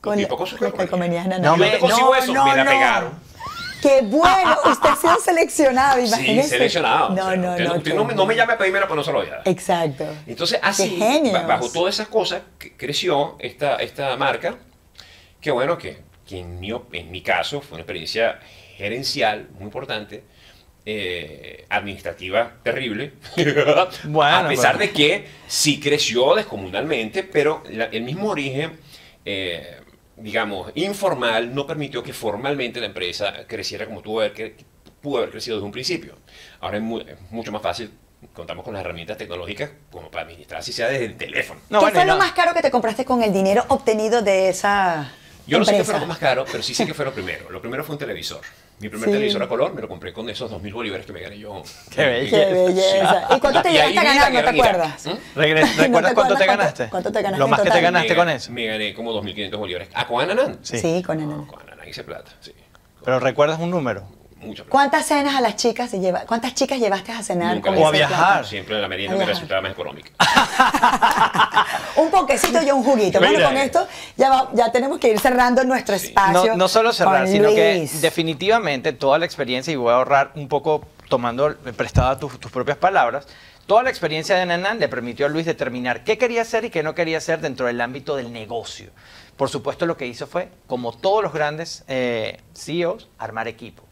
Speaker 2: Con
Speaker 3: tipo con sus calcomanías.
Speaker 2: no,
Speaker 1: me-
Speaker 3: consigo eso, me la pegaron.
Speaker 2: ¡Qué bueno! Usted ha sido seleccionado,
Speaker 3: Sí,
Speaker 2: imagínese.
Speaker 3: seleccionado.
Speaker 2: No,
Speaker 3: O sea,
Speaker 2: no,
Speaker 3: usted
Speaker 2: no.
Speaker 3: usted no, me- no me llame a pedirme para no se lo.
Speaker 2: Exacto.
Speaker 3: Entonces, así, bajo todas esas cosas, creció esta, esta marca. Que bueno, que, que en, mi, en mi caso fue una experiencia gerencial muy importante, eh, administrativa terrible,
Speaker 1: Bueno,
Speaker 3: a pesar
Speaker 1: bueno.
Speaker 3: de que sí creció descomunalmente, pero la- el mismo origen, eh, digamos, informal, no permitió que formalmente la empresa creciera como tuvo cre- pudo haber crecido desde un principio. Ahora es, mu- es mucho más fácil contamos con las herramientas tecnológicas como para administrar, si sea desde el teléfono.
Speaker 1: No,
Speaker 2: ¿Qué
Speaker 1: bueno,
Speaker 2: fue lo más caro que te compraste con el dinero obtenido de esa
Speaker 3: Yo no sé qué fue
Speaker 2: empresa?
Speaker 3: lo más caro, pero sí sé que fue lo primero. Lo primero fue un televisor. Mi primer
Speaker 2: Sí.
Speaker 3: televisor a color me lo compré con esos 2.000 bolívares que me gané yo.
Speaker 1: Qué bello.
Speaker 2: Qué belleza. ¿Y cuánto te llegaste a ganar? ¿No te acuerdas?
Speaker 3: ¿Mm?
Speaker 1: Regre-
Speaker 2: ¿No te
Speaker 1: ¿Recuerdas cuánto
Speaker 2: acuerdas
Speaker 1: te
Speaker 2: cuánto-
Speaker 1: ganaste?
Speaker 2: cuánto te ganaste
Speaker 1: Lo
Speaker 2: en
Speaker 1: más que te
Speaker 2: total?
Speaker 1: ganaste
Speaker 3: Me
Speaker 1: con eso.
Speaker 3: Me gané como 2.500 bolívares. ¿A con Ananán?
Speaker 1: Sí.
Speaker 2: Sí, con el...
Speaker 3: No, con Ananán hice plata, sí.
Speaker 1: Pero recuerdas un número.
Speaker 3: Mucha plata.
Speaker 2: ¿Cuántas cenas a las chicas se lleva? ¿Cuántas chicas llevaste a cenar
Speaker 3: Nunca
Speaker 2: con
Speaker 1: O a viajar.
Speaker 2: plata?
Speaker 3: Siempre la merienda me resultaba más económica.
Speaker 2: un poquecito y un juguito. Bueno,
Speaker 1: Mira.
Speaker 2: con esto ya, va- ya tenemos que ir cerrando nuestro espacio.
Speaker 1: No, no solo cerrar,
Speaker 2: con
Speaker 1: sino que definitivamente toda la experiencia, y voy a ahorrar un poco tomando eh, prestada tus, tus propias palabras, toda la experiencia de Nanan le permitió a Luis determinar qué quería hacer y qué no quería hacer dentro del ámbito del negocio. Por supuesto, lo que hizo fue, como todos los grandes eh, CEOs, armar equipo.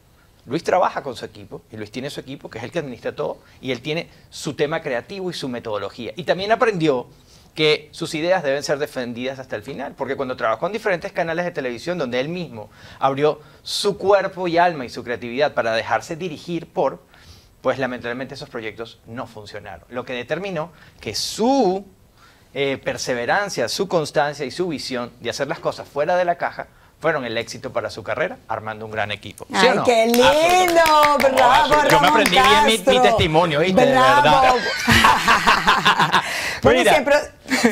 Speaker 1: Luis trabaja con su equipo y Luis tiene su equipo, que es el que administra todo, y él tiene su tema creativo y su metodología. Y también aprendió que sus ideas deben ser defendidas hasta el final, porque cuando trabajó en diferentes canales de televisión donde él mismo abrió su cuerpo y alma y su creatividad para dejarse dirigir por, pues lamentablemente esos proyectos no funcionaron. Lo que determinó que su eh, perseverancia, su constancia y su visión de hacer las cosas fuera de la caja fueron el éxito para su carrera, armando un gran equipo. ¿Sí
Speaker 2: Ay,
Speaker 1: no?
Speaker 2: qué lindo,
Speaker 3: Absolutamente.
Speaker 2: bravo,
Speaker 3: Yo me
Speaker 1: aprendí bien mi- mi
Speaker 2: Castro.
Speaker 1: testimonio, ¿viste? De verdad.
Speaker 2: bueno, siempre,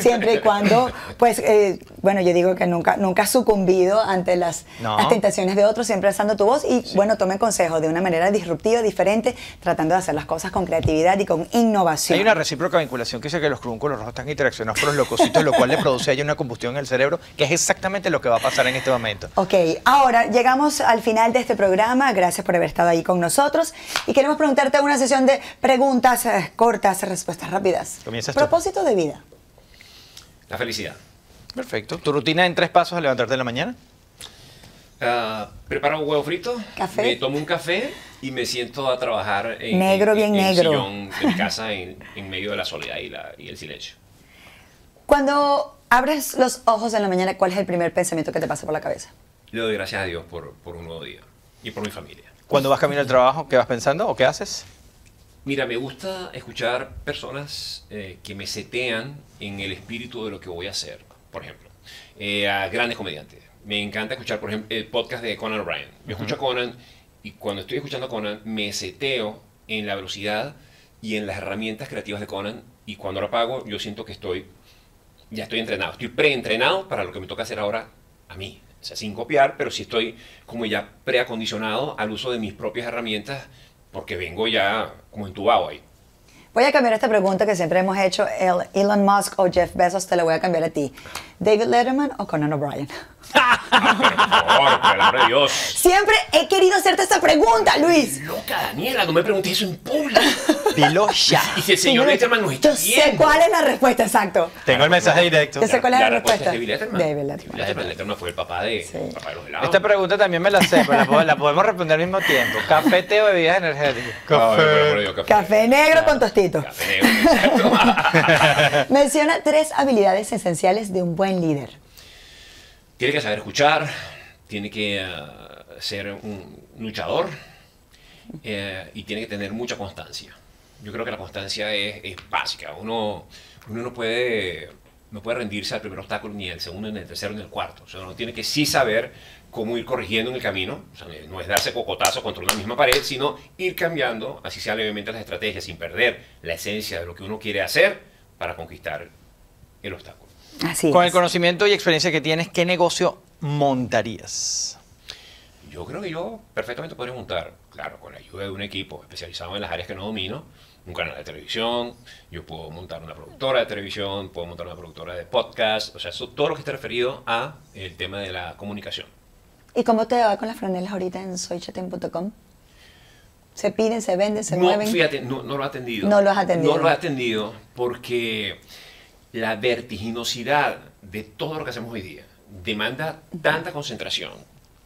Speaker 2: siempre y cuando, pues, eh, bueno, yo digo que nunca, nunca has sucumbido ante las,
Speaker 1: No.
Speaker 2: las tentaciones de otros, siempre alzando tu voz y, bueno, tome consejo de una manera disruptiva, diferente, tratando de hacer las cosas con creatividad y con innovación.
Speaker 1: Hay una recíproca vinculación que dice que los crúnculos rojos están interaccionados por los leucocitos, lo cual le produce a ella una combustión en el cerebro, que es exactamente lo que va a pasar en este momento.
Speaker 2: Ok, ahora llegamos al final de este programa. Gracias por haber estado ahí con nosotros. Y queremos preguntarte una sesión de preguntas eh, cortas, respuestas rápidas.
Speaker 1: Comienzas tú.
Speaker 2: Propósito de vida.
Speaker 3: La felicidad.
Speaker 1: Perfecto. ¿Tu rutina en tres pasos al levantarte en la mañana?
Speaker 3: Ah, preparo un huevo frito,
Speaker 2: Café.
Speaker 3: me tomo un café y me siento a trabajar en,
Speaker 2: Negro,
Speaker 3: en-
Speaker 2: bien
Speaker 3: en
Speaker 2: negro.
Speaker 3: sillón de mi casa en, en medio de la soledad y, la- y el silencio.
Speaker 2: Cuando abres los ojos en la mañana, ¿cuál es el primer pensamiento que te pasa por la cabeza?
Speaker 3: Le doy gracias a Dios por, por un nuevo día y por mi familia.
Speaker 1: Cuando vas camino al trabajo, ¿qué vas pensando o qué haces?
Speaker 3: Mira, me gusta escuchar personas eh, que me setean en el espíritu de lo que voy a hacer. Por ejemplo, eh, a grandes comediantes. Me encanta escuchar, por ejemplo, el podcast de Conan O'Brien. Yo escucho a Conan y cuando estoy escuchando a Conan me seteo en la velocidad y en las herramientas creativas de Conan y cuando lo apago yo siento que estoy, ya estoy entrenado. Estoy preentrenado para lo que me toca hacer ahora a mí. O sea, sin copiar, pero sí estoy como ya preacondicionado al uso de mis propias herramientas porque vengo ya como entubado ahí.
Speaker 2: Voy a cambiar esta pregunta que siempre hemos hecho. El Elon Musk o Jeff Bezos, te la voy a cambiar a ti. ¿David Letterman o Conan O'Brien?
Speaker 3: Ah, por favor, por el amor de Dios.
Speaker 2: Siempre he querido hacerte esta pregunta, Luis.
Speaker 3: Loca, Daniela, no me preguntes eso en público.
Speaker 1: Dilo ya.
Speaker 3: Y si el señor Letterman nos está
Speaker 2: Yo sé
Speaker 3: viendo.
Speaker 2: cuál es la respuesta, exacto.
Speaker 1: Tengo el mensaje directo.
Speaker 2: Yo sé cuál es la respuesta.
Speaker 3: es David Letterman.
Speaker 2: David Letterman.
Speaker 3: Letterman. Letterman fue el papá de,
Speaker 2: Sí.
Speaker 3: el papá de los helados.
Speaker 1: Esta pregunta también me la sé, pero la, po- la podemos responder al mismo tiempo. ¿Café, té o bebidas energéticas?
Speaker 3: No, por el amor de Dios,
Speaker 2: Café negro con tostito.
Speaker 3: Café negro, exacto.
Speaker 2: Menciona tres habilidades esenciales de un buen líder.
Speaker 3: Tiene que saber escuchar, tiene que ah, ser un luchador eh, y tiene que tener mucha constancia. Yo creo que la constancia es, es básica. Uno, uno no, puede, no puede rendirse al primer obstáculo, ni al segundo, ni al tercero, ni al cuarto. O sea, uno tiene que sí saber cómo ir corrigiendo en el camino. O sea, no es darse cocotazo contra una misma pared, sino ir cambiando, así sea levemente, las estrategias, sin perder la esencia de lo que uno quiere hacer para conquistar el obstáculo.
Speaker 2: Así
Speaker 1: Con el conocimiento y experiencia que tienes, ¿qué negocio montarías?
Speaker 3: Yo creo que yo perfectamente podría montar, claro, con la ayuda de un equipo especializado en las áreas que no domino, un canal de televisión, yo puedo montar una productora de televisión, puedo montar una productora de podcast, o sea, eso, todo lo que esté referido a el tema de la comunicación.
Speaker 2: ¿Y cómo te va con las franelas ahorita en soychaten.com? ¿Se piden, se venden, se
Speaker 3: no,
Speaker 2: mueven?
Speaker 3: fíjate, no, no lo ha atendido.
Speaker 2: No lo has atendido.
Speaker 3: No lo ha atendido porque la vertiginosidad de todo lo que hacemos hoy día demanda tanta concentración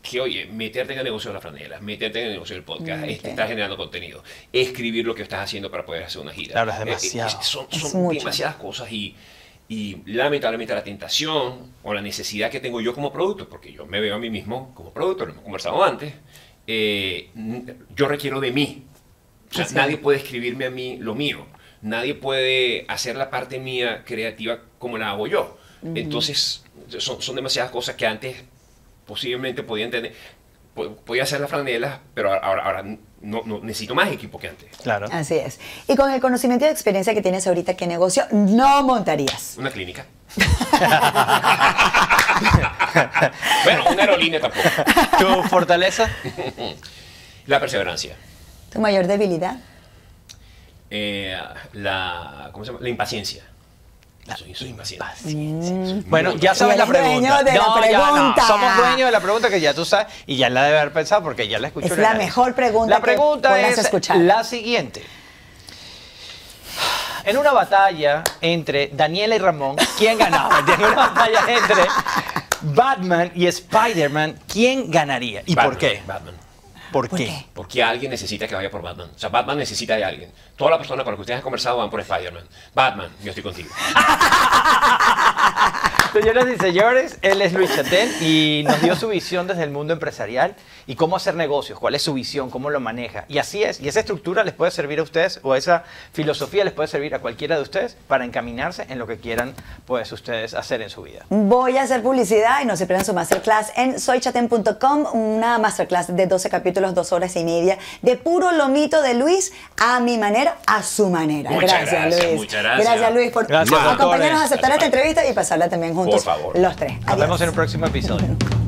Speaker 3: que, oye, meterte en el negocio de las franelas, meterte en el negocio del podcast,
Speaker 2: Mm,
Speaker 3: es
Speaker 2: ok.
Speaker 3: estar generando contenido, escribir lo que estás haciendo para poder hacer una gira.
Speaker 1: Claro, es
Speaker 3: Eh, eh,
Speaker 1: demasiado.
Speaker 3: son
Speaker 2: Es
Speaker 3: son
Speaker 2: mucho.
Speaker 3: demasiadas cosas y, y lamentablemente la tentación o la necesidad que tengo yo como producto, porque yo me veo a mí mismo como producto, lo hemos conversado antes, eh, yo requiero de mí. O sea,
Speaker 2: es.
Speaker 3: nadie puede escribirme a mí lo mío. Nadie puede hacer la parte mía creativa como la hago yo. Entonces, son, son demasiadas cosas que antes posiblemente podía entender. Po- Podía hacer las franelas, pero ahora, ahora no, no- necesito más equipo que antes.
Speaker 1: Claro.
Speaker 2: Así es. Y con el conocimiento y experiencia que tienes ahorita, ¿qué negocio no montarías?
Speaker 3: Una clínica. bueno, una aerolínea tampoco.
Speaker 1: ¿Tu fortaleza?
Speaker 3: La perseverancia.
Speaker 2: ¿Tu mayor debilidad?
Speaker 3: Eh, la, ¿cómo se llama? La impaciencia. soy, soy impaciente.
Speaker 1: Bueno, ya sabes la pregunta.
Speaker 2: de la
Speaker 1: ya no.
Speaker 2: pregunta.
Speaker 1: Somos dueños de la pregunta que ya tú sabes y ya la debe haber pensado porque ya la escuchó.
Speaker 2: Es la mejor pregunta
Speaker 1: La
Speaker 2: que
Speaker 1: pregunta
Speaker 2: puedas
Speaker 1: es
Speaker 2: escuchar.
Speaker 1: la siguiente. En una batalla entre Daniela y Ramón, ¿quién ganaba? En una batalla entre Batman y Spider-Man, ¿quién ganaría? ¿Y por qué?
Speaker 3: Batman.
Speaker 1: ¿Por,
Speaker 2: ¿Por
Speaker 1: qué?
Speaker 2: qué?
Speaker 3: Porque alguien necesita que vaya por Batman. O sea, Batman necesita de alguien. Todas las personas con las que ustedes han conversado van por Spider-Man. Batman, yo estoy contigo.
Speaker 1: Señoras y señores, él es Luis Chatén y nos dio su visión desde el mundo empresarial y cómo hacer negocios, cuál es su visión, cómo lo maneja. Y así es, y esa estructura les puede servir a ustedes o esa filosofía les puede servir a cualquiera de ustedes para encaminarse en lo que quieran pues ustedes hacer en su vida.
Speaker 2: Voy a hacer publicidad y no se pierdan su masterclass en soychaten.com, una masterclass de 12 capítulos, dos horas y media, de puro lomito de Luis a mi manera, a su manera.
Speaker 3: Muchas gracias,
Speaker 2: Luis.
Speaker 3: muchas gracias.
Speaker 2: Gracias, Luis, por
Speaker 1: Gracias,
Speaker 2: acompañarnos a aceptar esta entrevista y pasarla también juntos
Speaker 3: favor.
Speaker 2: los tres.
Speaker 1: Nos
Speaker 2: Adiós.
Speaker 1: vemos en un próximo episodio.